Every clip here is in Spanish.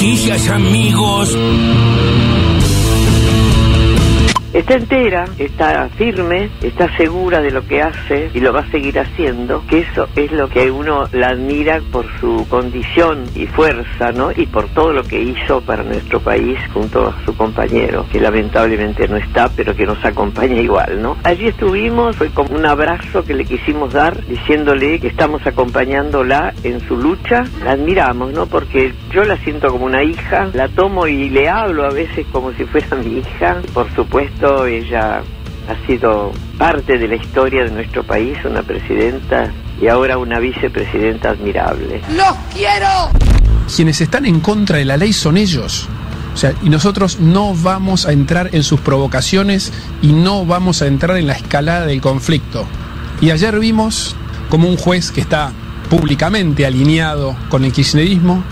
noticias, amigos. Está entera, está firme, está segura de lo que hace y lo va a seguir haciendo, que eso es lo que uno la admira por su condición y fuerza, ¿no? Y por todo lo que hizo para nuestro país junto a su compañero, que lamentablemente no está, pero que nos acompaña igual, ¿no? Allí estuvimos, fue como un abrazo que le quisimos dar, diciéndole que estamos acompañándola en su lucha. La admiramos, ¿no? Porque yo la siento como una hija, la tomo y le hablo a veces como si fuera mi hija, por supuesto ella ha sido parte de la historia de nuestro país, una presidenta y ahora una vicepresidenta admirable. ¡Los quiero! Quienes están en contra de la ley son ellos. O sea, y nosotros no vamos a entrar en sus provocaciones y no vamos a entrar en la escalada del conflicto. Y ayer vimos como un juez que está públicamente alineado con el kirchnerismo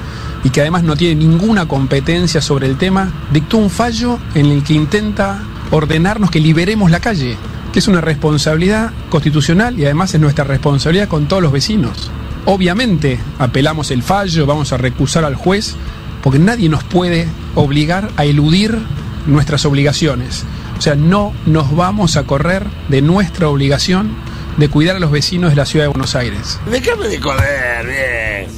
y que además no tiene ninguna competencia sobre el tema, dictó un fallo en el que intenta ordenarnos que liberemos la calle, que es una responsabilidad constitucional y además es nuestra responsabilidad con todos los vecinos. Obviamente apelamos el fallo, vamos a recusar al juez, porque nadie nos puede obligar a eludir nuestras obligaciones. O sea, no nos vamos a correr de nuestra obligación de cuidar a los vecinos de la ciudad de Buenos Aires. Déjame de joder, bien.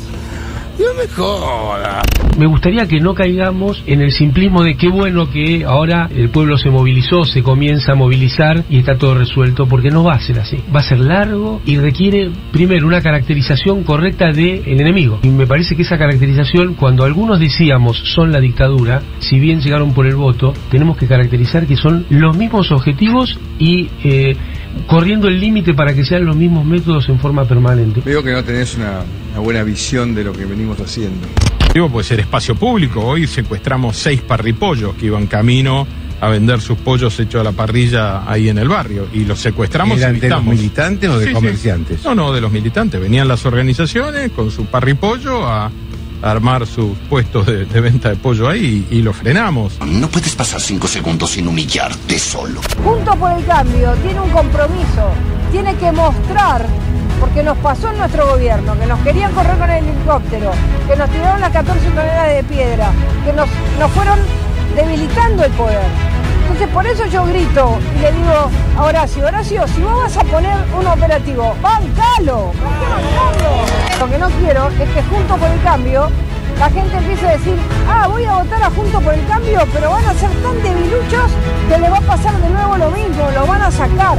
No me joda. Me gustaría que no caigamos en el simplismo de qué bueno que ahora el pueblo se movilizó, se comienza a movilizar y está todo resuelto, porque no va a ser así. Va a ser largo y requiere, primero, una caracterización correcta del enemigo. Y me parece que esa caracterización, cuando algunos decíamos son la dictadura, si bien llegaron por el voto, tenemos que caracterizar que son los mismos objetivos y eh, corriendo el límite para que sean los mismos métodos en forma permanente. Veo que no tenés una buena visión de lo que venimos haciendo. Digo, puede ser espacio público. Hoy secuestramos seis parripollos que iban camino a vender sus pollos hechos a la parrilla ahí en el barrio. Y los secuestramos y ¿Eran de los militantes o de Sí, sí. comerciantes? No, no, de los militantes. Venían las organizaciones con su parripollo a, a armar sus puestos de, de venta de pollo ahí y, y lo frenamos. No puedes pasar cinco segundos sin humillarte solo. Junto por el Cambio tiene un compromiso, tiene que mostrar, porque nos pasó en nuestro gobierno, que nos querían correr con el helicóptero, que nos tiraron las 14 toneladas de piedra, que nos, nos fueron debilitando el poder. Entonces por eso yo grito y le digo a Horacio, Horacio, si vos vas a poner un operativo, bancalo, ¿por qué bancarlo? Lo que no quiero es que junto por el cambio la gente empiece a decir, ah, voy a votar a Junto por el Cambio, pero van a ser tan debiluchos que le va a pasar de nuevo lo mismo, lo van a sacar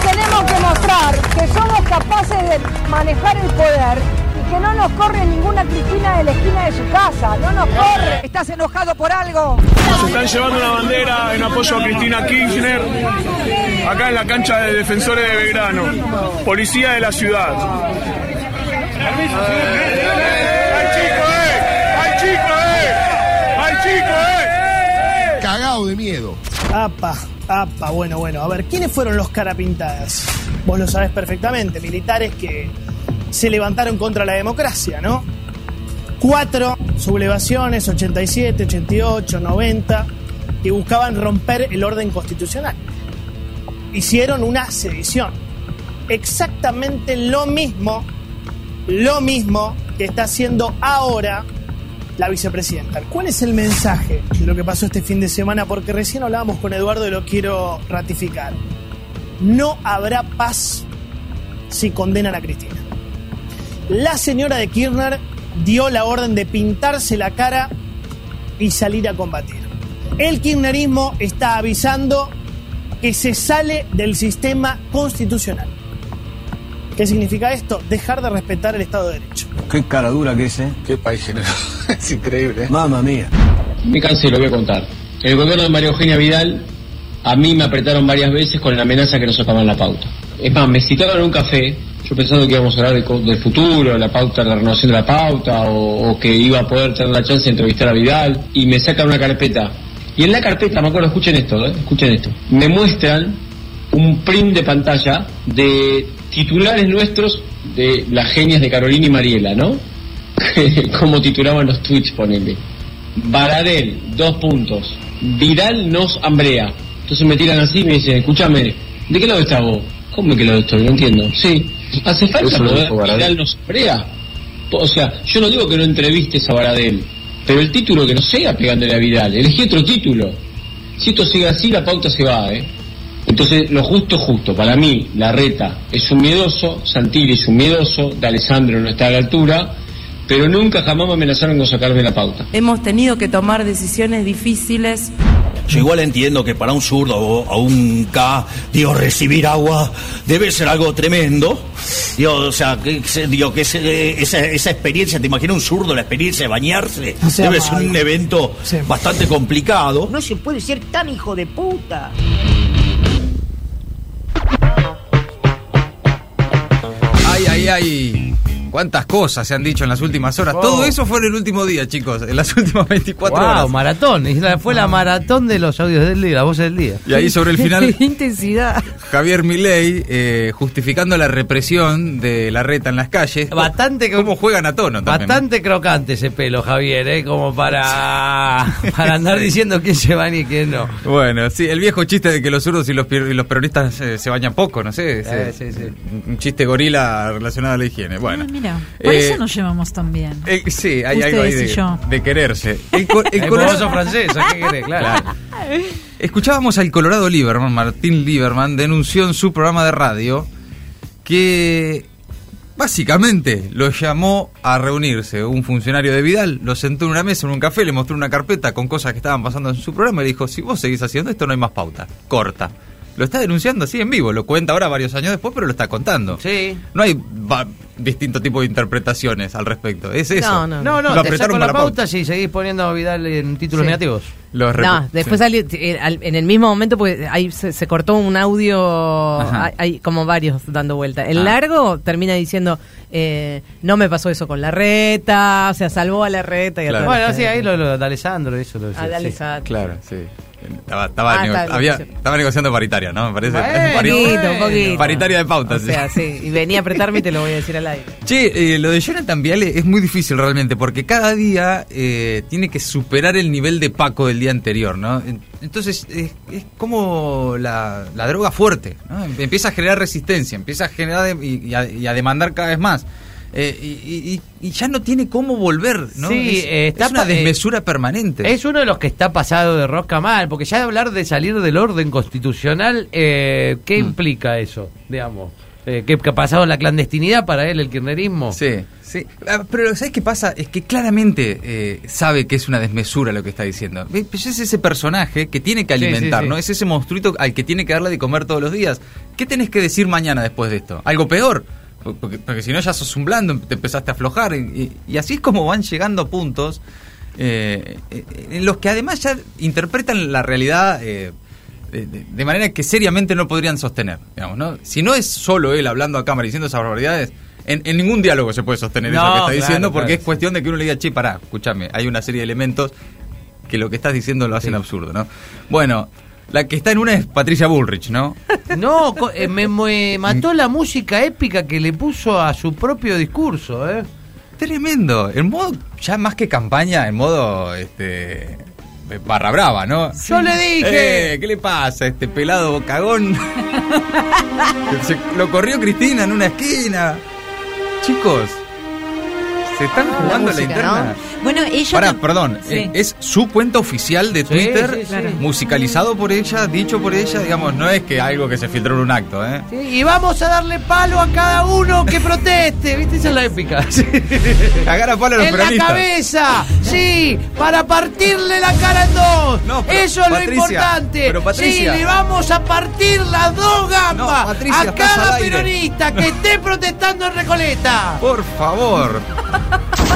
tenemos que mostrar que somos capaces de manejar el poder y que no nos corre ninguna Cristina de la esquina de su casa, no nos corre. ¿Estás enojado por algo? Se están llevando una bandera en apoyo a Cristina Kirchner acá en la cancha de defensores de Belgrano. Policía de la ciudad. ¡Ay, chico, eh! ¡Ay, chico, eh! ¡Ay, chico, eh! Cagado de miedo. Apa, apa, bueno, bueno. A ver, ¿quiénes fueron los carapintadas? Vos lo sabés perfectamente, militares que se levantaron contra la democracia, ¿no? Cuatro sublevaciones, 87, 88, 90, que buscaban romper el orden constitucional. Hicieron una sedición. Exactamente lo mismo, lo mismo que está haciendo ahora la vicepresidenta. ¿Cuál es el mensaje de lo que pasó este fin de semana? Porque recién hablábamos con Eduardo y lo quiero ratificar. No habrá paz si condenan a Cristina. La señora de Kirchner dio la orden de pintarse la cara y salir a combatir. El kirchnerismo está avisando que se sale del sistema constitucional. ¿Qué significa esto? Dejar de respetar el Estado de Derecho. Qué cara dura que es, ¿eh? Qué país generoso. es increíble. Mamma mía. Me cansé, lo voy a contar. El gobierno de María Eugenia Vidal, a mí me apretaron varias veces con la amenaza que no sacaban la pauta. Es más, me citaron a un café, yo pensando que íbamos a hablar de del futuro, la pauta, la renovación de la pauta, o, o que iba a poder tener la chance de entrevistar a Vidal, y me sacan una carpeta. Y en la carpeta, me acuerdo, escuchen esto, ¿eh? escuchen esto, me muestran un print de pantalla de titulares nuestros de las genias de Carolina y Mariela, ¿no? Como titulaban los tweets, ponele. Baradel, dos puntos. Vidal nos hambrea. Entonces me tiran así y me dicen, escúchame, ¿de qué lado estás vos? ¿Cómo que lado estoy? No entiendo. Sí. ¿Hace falta lo poder. Vidal nos hambrea? O sea, yo no digo que no entrevistes a Baradel, Pero el título que no sea pegándole a Vidal, elegí otro título. Si esto sigue así, la pauta se va, ¿eh? Entonces, lo justo es justo. Para mí, la reta es un miedoso, Santilli es un miedoso, de Alessandro no está a la altura, pero nunca jamás me amenazaron con sacarme la pauta. Hemos tenido que tomar decisiones difíciles. Yo igual entiendo que para un zurdo o a un K, digo, recibir agua debe ser algo tremendo. Digo, o sea, que, que- digo, que ese- esa, esa experiencia, te imaginas un zurdo, la experiencia de bañarse, No sea debe ser un evento bastante complicado. No se puede ser tan hijo de puta. Ay, ay, ay. Cuántas cosas se han dicho en las últimas horas. Todo eso fue en el último día, chicos. En las últimas 24 Wow, horas. maratón. Fue la maratón de los audios del día, la voz del día. Y ahí sobre el final, Qué intensidad. Javier Milei eh, justificando la represión de la reta en las calles. Bastante ¿Cómo juegan a tono también? Bastante crocante ese pelo, Javier, ¿eh? Como para, para andar diciendo quién se baña y quién no. Bueno, sí, el viejo chiste de que los zurdos y los, y los peronistas eh, se bañan poco, no sé. ese- Eh, sí, sí. Un chiste gorila relacionado a la higiene. Bueno. Mira, por Eh, eso nos llevamos tan bien. eh, sí, hay algo ahí de, yo. de quererse. El, co- el Colorado- francesa, ¿qué querés? Claro. Escuchábamos al Colorado Lieberman, Martín Lieberman, denunció en su programa de radio que básicamente lo llamó a reunirse un funcionario de Vidal, lo sentó en una mesa, en un café, le mostró una carpeta con cosas que estaban pasando en su programa y le dijo, si vos seguís haciendo esto no hay más pauta, corta. Lo está denunciando así en vivo, lo cuenta ahora varios años después, pero lo está contando. Sí. No hay distinto tipo de interpretaciones al respecto, es eso. No, no, no, Lo te apretaron saco con la pauta si seguís poniendo a Vidal en títulos Sí. negativos. Los No, después sí. salió, eh, al- en el mismo momento, pues ahí se, se cortó un audio, hay, hay como varios dando vuelta. El Ah. largo termina diciendo, eh, no me pasó eso con la reta, o sea, salvó a la reta y a Claro. la Bueno, sí, ahí lo, lo de Alessandro, eso lo Ah, de sí. Alessandro. Claro, sí. Estaba, estaba, Ah, nego- había- estaba negociando paritaria, ¿no? Me parece. Bueno, Pari- un poquito, un poquito. Paritaria de O pautas. sí. sea, sí, y venía a apretarme y te lo voy a decir al aire. Che, eh, lo de Jonathan Viale es muy difícil realmente porque cada día eh, tiene que superar el nivel de Paco del día anterior, ¿no? En- Entonces es, es como la, la droga fuerte, ¿no? Empieza a generar resistencia, empieza a generar y, y a, y a demandar cada vez más. Eh, y, y- y- y ya no tiene cómo volver, ¿no? Sí, es, eh, está es una eh, desmesura permanente. Es uno de los que está pasado de rosca mal, porque ya de hablar de salir del orden constitucional, eh, ¿qué Mm. implica eso, digamos? Eh, ¿que, que ha pasado la clandestinidad para él, el kirchnerismo? Sí, sí. Ah, Pero ¿sabes qué pasa? Es que claramente eh, sabe que es una desmesura lo que está diciendo. Ve, pues es ese personaje que tiene que alimentar, sí, sí. ¿no? Es ese monstruito al que tiene que darle de comer todos los días. ¿Qué tenés que decir mañana después de esto? ¿Algo peor? Porque, porque si no ya sos un blando, te empezaste a aflojar. Y, así es como van llegando puntos eh, eh, en los que además ya interpretan la realidad... eh, de, manera que seriamente no podrían sostener, digamos, ¿no? Si no es solo él hablando a cámara diciendo esas barbaridades, en, en ningún diálogo se puede sostener eso No, que está claro, diciendo, porque claro. es cuestión de que uno le diga, che, pará, escúchame, hay una serie de elementos que lo que estás diciendo lo hacen absurdo, ¿no? Bueno, la que está en una es Patricia Bullrich, ¿no? No, eh, me, me mató la música épica que le puso a su propio discurso, ¿eh? Tremendo, en modo, ya más que campaña, en modo, este, barra brava, ¿no? Yo le dije. Eh, ¿Qué le pasa a este pelado cagón? Se- lo corrió Cristina en una esquina. Chicos, se están jugando la, música, interna. ¿no? Bueno, ella. Pará, tam- perdón, Sí. eh, es su cuenta oficial de Twitter, sí, sí. musicalizado por ella, dicho por ella, digamos, no es que algo que se filtró en un acto, ¿eh? Sí, y vamos a darle palo a cada uno que proteste, ¿viste? Esa es la épica. Cagar a palo a los en la peronistas. cabeza, sí, para partirle la cara en dos. No, pero, Eso es lo importante. pero, Patricia. sí, le vamos a partir las dos gambas No, Patricia, a cada peronista que esté protestando en Recoleta. Por favor.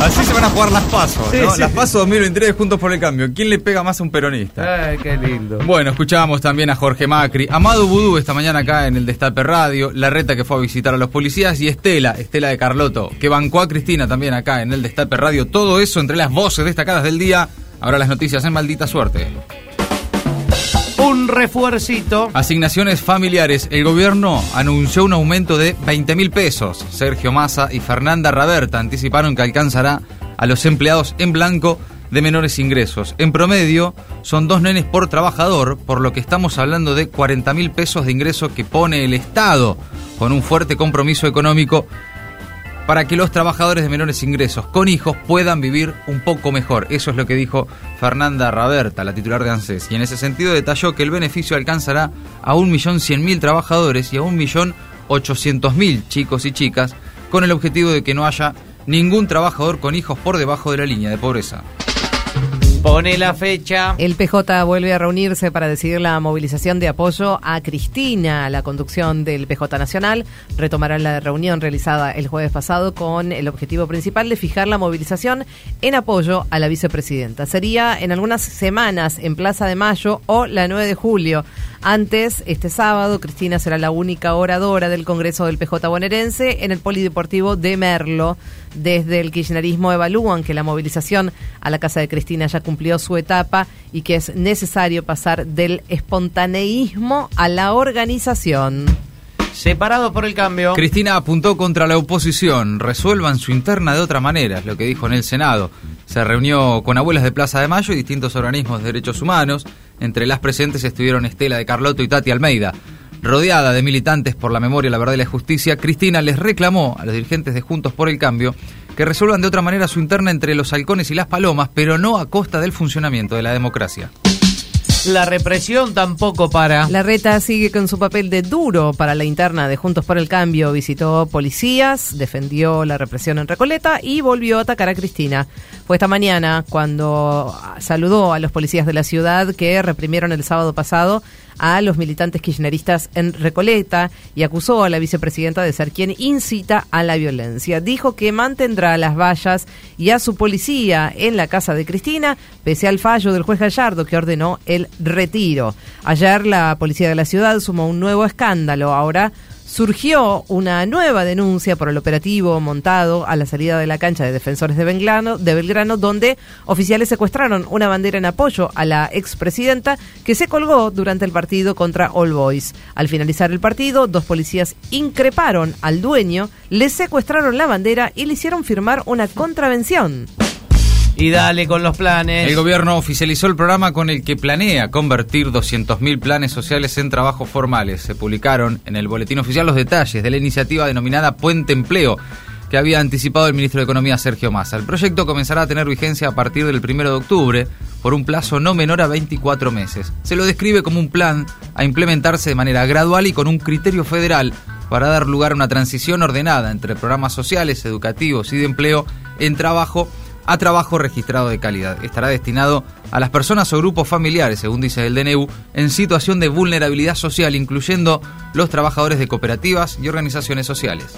Así se van a jugar las pasos, Sí, ¿no? sí. Las pasos 2023 juntos por el cambio. ¿Quién le pega más a un peronista? Ay, qué lindo. Bueno, escuchábamos también a Jorge Macri, Amado Vudú esta mañana acá en el Destape Radio, La Reta que fue a visitar a los policías y Estela, Estela de Carloto, que bancó a Cristina también acá en el Destape Radio. Todo eso entre las voces destacadas del día. Ahora las noticias en maldita suerte. Un refuercito. Asignaciones familiares. El gobierno anunció un aumento de 20 mil pesos. Sergio Massa y Fernanda Raberta anticiparon que alcanzará a los empleados en blanco de menores ingresos. En promedio son dos nenes por trabajador, por lo que estamos hablando de 40 mil pesos de ingreso que pone el Estado con un fuerte compromiso económico para que los trabajadores de menores ingresos con hijos puedan vivir un poco mejor. Eso es lo que dijo Fernanda Raberta, la titular de ANSES. Y en ese sentido detalló que el beneficio alcanzará a 1.100.000 trabajadores y a 1.800.000 chicos y chicas, con el objetivo de que no haya ningún trabajador con hijos por debajo de la línea de pobreza. Pone la fecha. El PJ vuelve a reunirse para decidir la movilización de apoyo a Cristina. La conducción del PJ Nacional retomará la reunión realizada el jueves pasado con el objetivo principal de fijar la movilización en apoyo a la vicepresidenta. Sería en algunas semanas en Plaza de Mayo o la 9 de julio. Antes, este sábado, Cristina será la única oradora del Congreso del PJ bonaerense en el Polideportivo de Merlo. Desde el kirchnerismo evalúan que la movilización a la casa de Cristina ya cumplió su etapa y que es necesario pasar del espontaneísmo a la organización. Separado por el cambio. Cristina apuntó contra la oposición. Resuelvan su interna de otra manera, es lo que dijo en el Senado. Se reunió con abuelas de Plaza de Mayo y distintos organismos de derechos humanos. Entre las presentes estuvieron Estela de Carlotto y Tati Almeida. Rodeada de militantes por la memoria, la verdad y la justicia, Cristina les reclamó a los dirigentes de Juntos por el Cambio que resuelvan de otra manera su interna entre los halcones y las palomas, pero no a costa del funcionamiento de la democracia. La represión tampoco para. La reta sigue con su papel de duro para la interna de Juntos por el Cambio. Visitó policías, defendió la represión en Recoleta y volvió a atacar a Cristina. Fue esta mañana cuando saludó a los policías de la ciudad que reprimieron el sábado pasado a los militantes kirchneristas en Recoleta y acusó a la vicepresidenta de ser quien incita a la violencia. Dijo que mantendrá las vallas y a su policía en la casa de Cristina, pese al fallo del juez Gallardo que ordenó el retiro. Ayer la policía de la ciudad sumó un nuevo escándalo. Ahora surgió una nueva denuncia por el operativo montado a la salida de la cancha de defensores de Belgrano, de Belgrano donde oficiales secuestraron una bandera en apoyo a la expresidenta que se colgó durante el partido contra All Boys. Al finalizar el partido, dos policías increparon al dueño, le secuestraron la bandera y le hicieron firmar una contravención. Y dale con los planes. El gobierno oficializó el programa con el que planea convertir 200.000 planes sociales en trabajos formales. Se publicaron en el boletín oficial los detalles de la iniciativa denominada Puente Empleo que había anticipado el ministro de Economía Sergio Massa. El proyecto comenzará a tener vigencia a partir del 1 de octubre por un plazo no menor a 24 meses. Se lo describe como un plan a implementarse de manera gradual y con un criterio federal para dar lugar a una transición ordenada entre programas sociales, educativos y de empleo en trabajo a trabajo registrado de calidad. Estará destinado a las personas o grupos familiares, según dice el DNU, en situación de vulnerabilidad social, incluyendo los trabajadores de cooperativas y organizaciones sociales.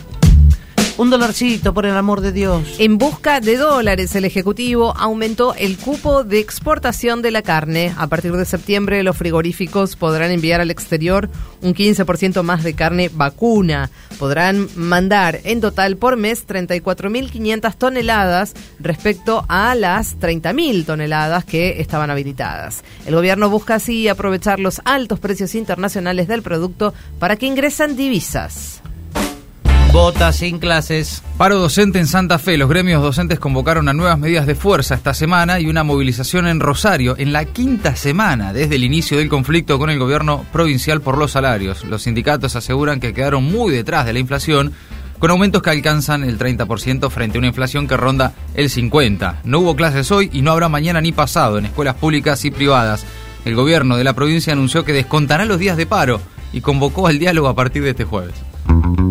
Un dolarcito, por el amor de Dios. En busca de dólares, el Ejecutivo aumentó el cupo de exportación de la carne. A partir de septiembre, los frigoríficos podrán enviar al exterior un 15% más de carne vacuna. Podrán mandar en total por mes 34.500 toneladas respecto a las 30.000 toneladas que estaban habilitadas. El gobierno busca así aprovechar los altos precios internacionales del producto para que ingresen divisas. Vota sin clases. Paro docente en Santa Fe. Los gremios docentes convocaron a nuevas medidas de fuerza esta semana y una movilización en Rosario en la quinta semana desde el inicio del conflicto con el gobierno provincial por los salarios. Los sindicatos aseguran que quedaron muy detrás de la inflación con aumentos que alcanzan el 30% frente a una inflación que ronda el 50%. No hubo clases hoy y no habrá mañana ni pasado en escuelas públicas y privadas. El gobierno de la provincia anunció que descontará los días de paro y convocó al diálogo a partir de este jueves.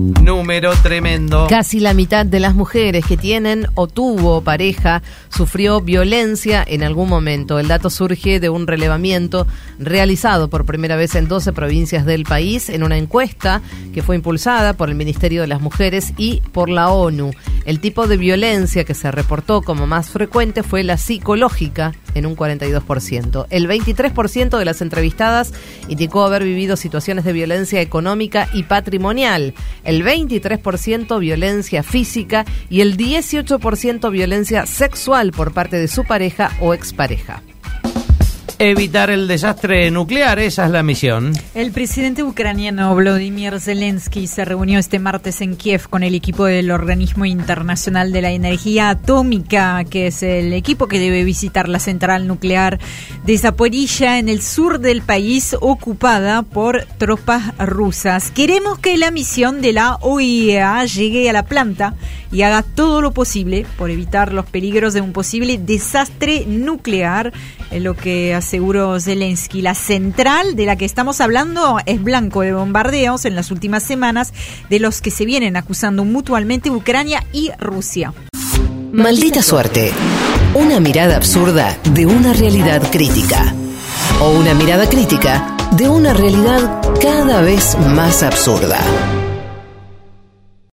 Número tremendo. Casi la mitad de las mujeres que tienen o tuvo pareja sufrió violencia en algún momento. El dato surge de un relevamiento realizado por primera vez en 12 provincias del país en una encuesta que fue impulsada por el Ministerio de las Mujeres y por la ONU. El tipo de violencia que se reportó como más frecuente fue la psicológica en un 42%. El 23% de las entrevistadas indicó haber vivido situaciones de violencia económica y patrimonial 23% violencia física y el 18% violencia sexual por parte de su pareja o expareja. Evitar el desastre nuclear, esa es la misión. El presidente ucraniano Volodymyr Zelensky se reunió este martes en Kiev con el equipo del Organismo Internacional de la Energía Atómica, que es el equipo que debe visitar la central nuclear de Zaporilla en el sur del país ocupada por tropas rusas. Queremos que la misión de la OIEA llegue a la planta y haga todo lo posible por evitar los peligros de un posible desastre nuclear, es lo que aseguró Zelensky. La central de la que estamos hablando es blanco de bombardeos en las últimas semanas, de los que se vienen acusando mutuamente Ucrania y Rusia. Maldita suerte. Una mirada absurda de una realidad crítica. O una mirada crítica de una realidad cada vez más absurda.